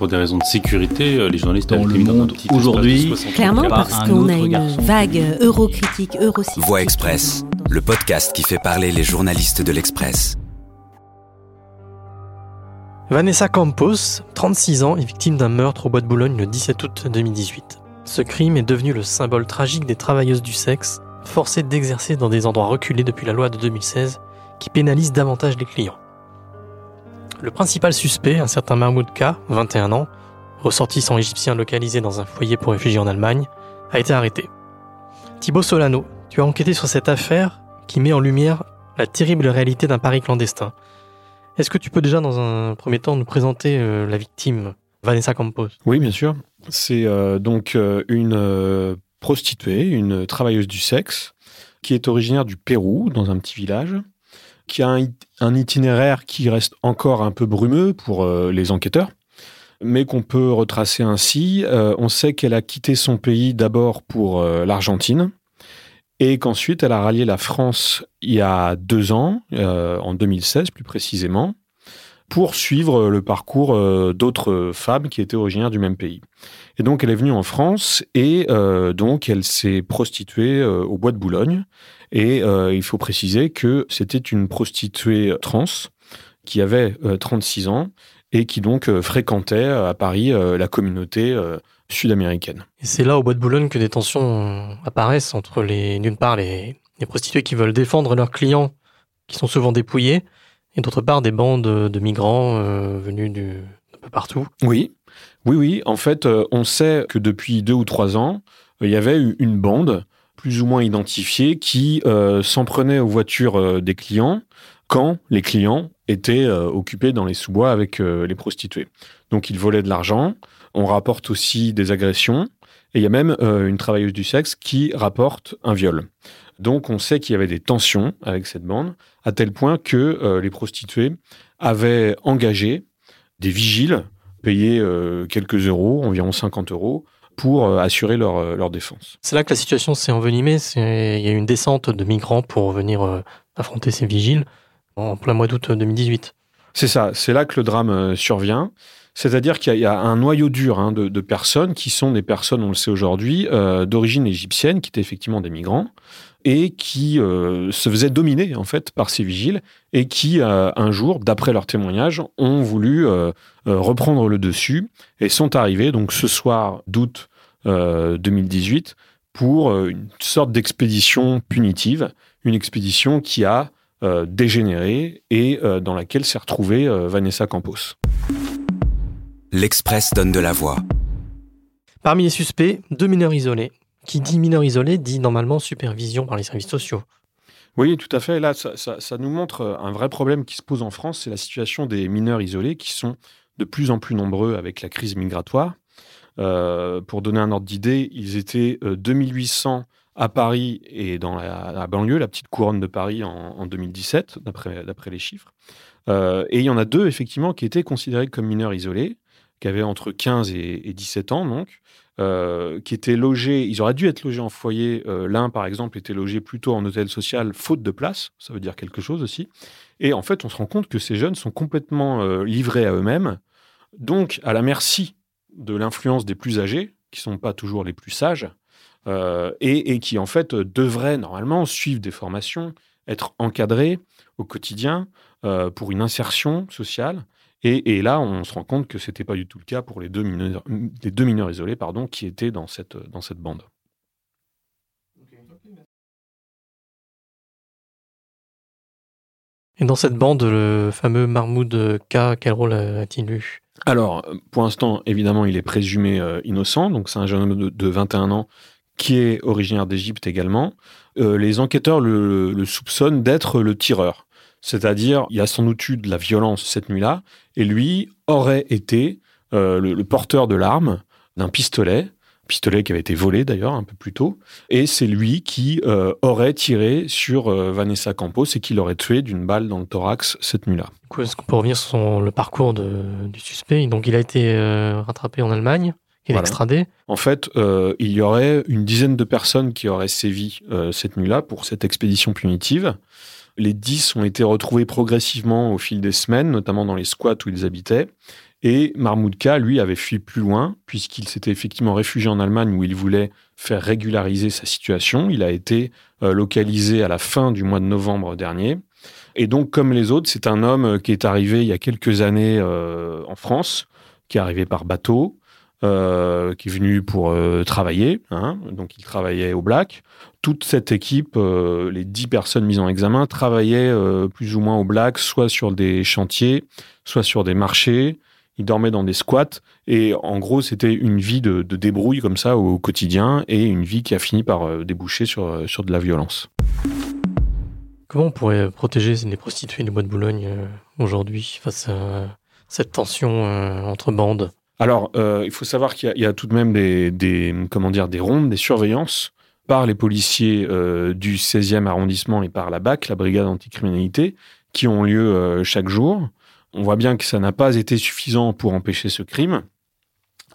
Pour des raisons de sécurité, euh, les journalistes Dans le monde aujourd'hui, 60 Clairement, parce qu'on a une garçon. vague eurocritique, eurosceptique. Voix Express, le podcast qui fait parler les journalistes de l'Express. Vanessa Campos, 36 ans, est victime d'un meurtre au Bois de Boulogne le 17 août 2018. Ce crime est devenu le symbole tragique des travailleuses du sexe, forcées d'exercer dans des endroits reculés depuis la loi de 2016, qui pénalise davantage les clients. Le principal suspect, un certain Mahmoud K, 21 ans, ressortissant égyptien localisé dans un foyer pour réfugiés en Allemagne, a été arrêté. Thibaut Solano, tu as enquêté sur cette affaire qui met en lumière la terrible réalité d'un Paris clandestin. Est-ce que tu peux déjà, dans un premier temps, nous présenter euh, la victime, Vanessa Campos? Oui, bien sûr. C'est euh, donc euh, une prostituée, une travailleuse du sexe, qui est originaire du Pérou, dans un petit village, qui a un, it- un itinéraire qui reste encore un peu brumeux pour euh, les enquêteurs, mais qu'on peut retracer ainsi. Euh, on sait qu'elle a quitté son pays d'abord pour euh, l'Argentine, et qu'ensuite elle a rallié la France il y a deux ans, en 2016 plus précisément, pour suivre le parcours euh, d'autres femmes qui étaient originaires du même pays. Et donc, elle est venue en France et euh, donc elle s'est prostituée euh, au Bois de Boulogne. Et euh, il faut préciser que c'était une prostituée trans qui avait euh, 36 ans et qui donc euh, fréquentait euh, à Paris euh, la communauté euh, sud-américaine. Et c'est là, au Bois de Boulogne, que des tensions euh, apparaissent entre, les, d'une part, les prostituées qui veulent défendre leurs clients, qui sont souvent dépouillés, et d'autre part, des bandes de migrants euh, venus du, peu partout. Oui, oui, oui. En fait, euh, on sait que depuis deux ou trois ans, euh, il y avait eu une bande plus ou moins identifiée qui s'en prenait aux voitures des clients quand les clients étaient occupés dans les sous-bois avec les prostituées. Donc, ils volaient de l'argent. On rapporte aussi des agressions. Et il y a même une travailleuse du sexe qui rapporte un viol. Donc, on sait qu'il y avait des tensions avec cette bande, à tel point que euh, les prostituées avaient engagé des vigiles payer euh, quelques euros, environ 50 euros, pour euh, assurer leur, leur défense. C'est là que la situation s'est envenimée. Il y a eu une descente de migrants pour venir affronter ces vigiles en plein mois d'août 2018. C'est ça, c'est là que le drame survient. C'est-à-dire qu'il y, a- un noyau dur hein, de, personnes qui sont des personnes, on le sait aujourd'hui, euh, d'origine égyptienne, qui étaient effectivement des migrants, et qui euh, se faisaient dominer en fait par ces vigiles, et qui euh, un jour, d'après leur témoignage, ont voulu reprendre le dessus et sont arrivés donc ce soir d'août euh, 2018 pour une sorte d'expédition punitive, une expédition qui a dégénéré et dans laquelle s'est retrouvée Vanessa Campos. L'Express donne de la voix. Parmi les suspects, deux mineurs isolés. Qui dit mineurs isolés dit normalement supervision par les services sociaux. Oui, tout à fait. Là, ça, ça- ça nous montre euh, un vrai problème qui se pose en France, c'est la situation des mineurs isolés qui sont de plus en plus nombreux avec la crise migratoire. Euh, pour donner un ordre d'idée, ils étaient euh, 2800 à Paris et dans la, la banlieue, la petite couronne de Paris en, en 2017, d'après d'après les chiffres. Euh, et il y en a deux, effectivement, qui étaient considérés comme mineurs isolés, qui avaient entre 15 et, et 17 ans, donc, euh, qui étaient logés, ils auraient dû être logés en foyer. Euh, L'un, par exemple, était logé plutôt en hôtel social, faute de place. Ça veut dire quelque chose aussi. Et en fait, on se rend compte que ces jeunes sont complètement euh, livrés à eux-mêmes, donc à la merci de l'influence des plus âgés, qui sont pas toujours les plus sages, et, qui, en fait, devraient normalement suivre des formations, être encadrés au quotidien pour une insertion sociale. Et, et là, on se rend compte que c'était pas du tout le cas pour les deux mineurs, les deux mineurs isolés pardon, qui étaient dans cette, dans cette bande. Et dans cette bande, le fameux Mahmoud K, quel rôle a-t-il eu? Alors, pour l'instant, évidemment, il est présumé euh, innocent. Donc, c'est un jeune homme de, de 21 ans qui est originaire d'Égypte également. Euh, les enquêteurs le, le soupçonnent d'être le tireur. C'est-à-dire, il y a sans doute eu de la violence cette nuit-là, et lui aurait été euh, le, le porteur de l'arme, d'un pistolet, pistolet qui avait été volé d'ailleurs un peu plus tôt, et c'est lui qui euh, aurait tiré sur euh, Vanessa Campos et qui l'aurait tué d'une balle dans le thorax cette nuit-là. Est-ce qu'on peut revenir sur son- le parcours de- du suspect? Donc, il a été rattrapé en Allemagne, il est extradé. En fait, il y aurait une dizaine de personnes qui auraient sévi cette nuit-là pour cette expédition punitive. Les dix ont été retrouvés progressivement au fil des semaines, notamment dans les squats où ils habitaient. Et Mahmoud K, lui, avait fui plus loin, puisqu'il s'était effectivement réfugié en Allemagne où il voulait faire régulariser sa situation. Il a été euh, localisé à la fin du mois de novembre dernier. Et donc, comme les autres, c'est un homme qui est arrivé il y a quelques années euh, en France, qui est arrivé par bateau, euh, qui est venu pour travailler. Hein. donc, il travaillait au Black. Toute cette équipe, les dix personnes mises en examen, travaillaient plus ou moins au Black, soit sur des chantiers, soit sur des marchés, il dormait dans des squats et en gros c'était une vie de, débrouille comme ça au quotidien et une vie qui a fini par euh, déboucher sur, euh, sur de la violence. Comment on pourrait protéger les prostituées du bois de Boulogne euh, aujourd'hui face à cette tension entre bandes? Alors il faut savoir qu'il y, a tout de même des, comment dire, des rondes, des surveillances par les policiers du 16e arrondissement et par la BAC, la brigade anticriminalité, qui ont lieu chaque jour. On voit bien que ça n'a pas été suffisant pour empêcher ce crime.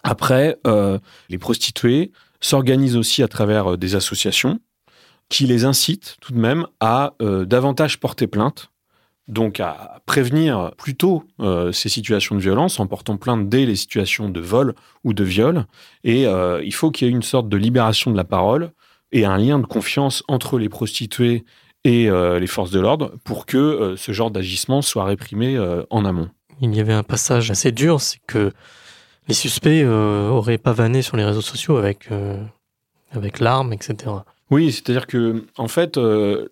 Après, euh, les prostituées s'organisent aussi à travers euh, des associations qui les incitent tout de même à euh, davantage porter plainte, donc à prévenir plutôt ces situations de violence en portant plainte dès les situations de vol ou de viol. Et il faut qu'il y ait une sorte de libération de la parole et un lien de confiance entre les prostituées et euh, les forces de l'ordre pour que euh, ce genre d'agissement soit réprimé euh, en amont. Il y avait un passage assez dur, c'est que les suspects auraient pavané sur les réseaux sociaux avec, avec l'arme, etc. Oui, c'est-à-dire que en fait,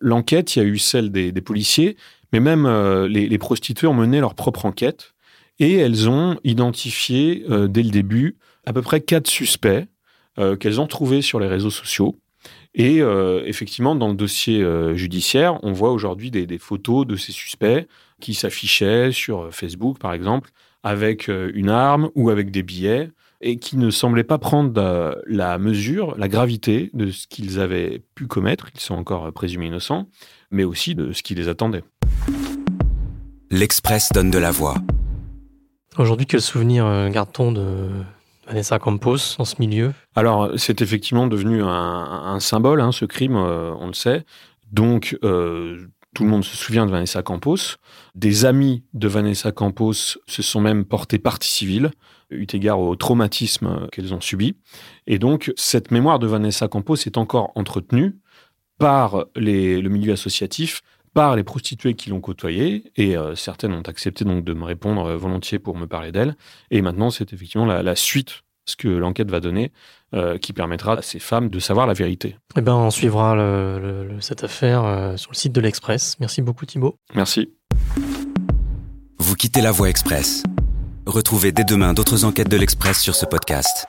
l'enquête, il y a eu celle des, policiers, mais même les, les, prostituées ont mené leur propre enquête et elles ont identifié dès le début à peu près quatre suspects qu'elles ont trouvés sur les réseaux sociaux et euh, effectivement, dans le dossier euh, judiciaire, on voit aujourd'hui des, photos de ces suspects qui s'affichaient sur euh, Facebook, par exemple, avec une arme ou avec des billets, et qui ne semblaient pas prendre la mesure, la gravité de ce qu'ils avaient pu commettre, ils sont encore présumés innocents, mais aussi de ce qui les attendait. L'Express donne de la voix. Aujourd'hui, quel souvenir garde-t-on de, Vanessa Campos dans ce milieu? Alors, c'est effectivement devenu un, symbole, hein, ce crime, euh, on le sait. Donc, euh, tout le monde se souvient de Vanessa Campos. Des amis de Vanessa Campos se sont même portés partie civile, eu égard au traumatisme qu'elles ont subi. Et donc, cette mémoire de Vanessa Campos est encore entretenue par le milieu associatif, par les prostituées qui l'ont côtoyée, et euh, certaines ont accepté donc de me répondre euh, volontiers pour me parler d'elle. Et maintenant, c'est effectivement la, suite, ce que l'enquête va donner, euh, qui permettra à ces femmes de savoir la vérité. Eh ben, on suivra cette affaire sur le site de l'Express. Merci beaucoup Thibault. Merci. Vous quittez la Voie Express. Retrouvez dès demain d'autres enquêtes de l'Express sur ce podcast.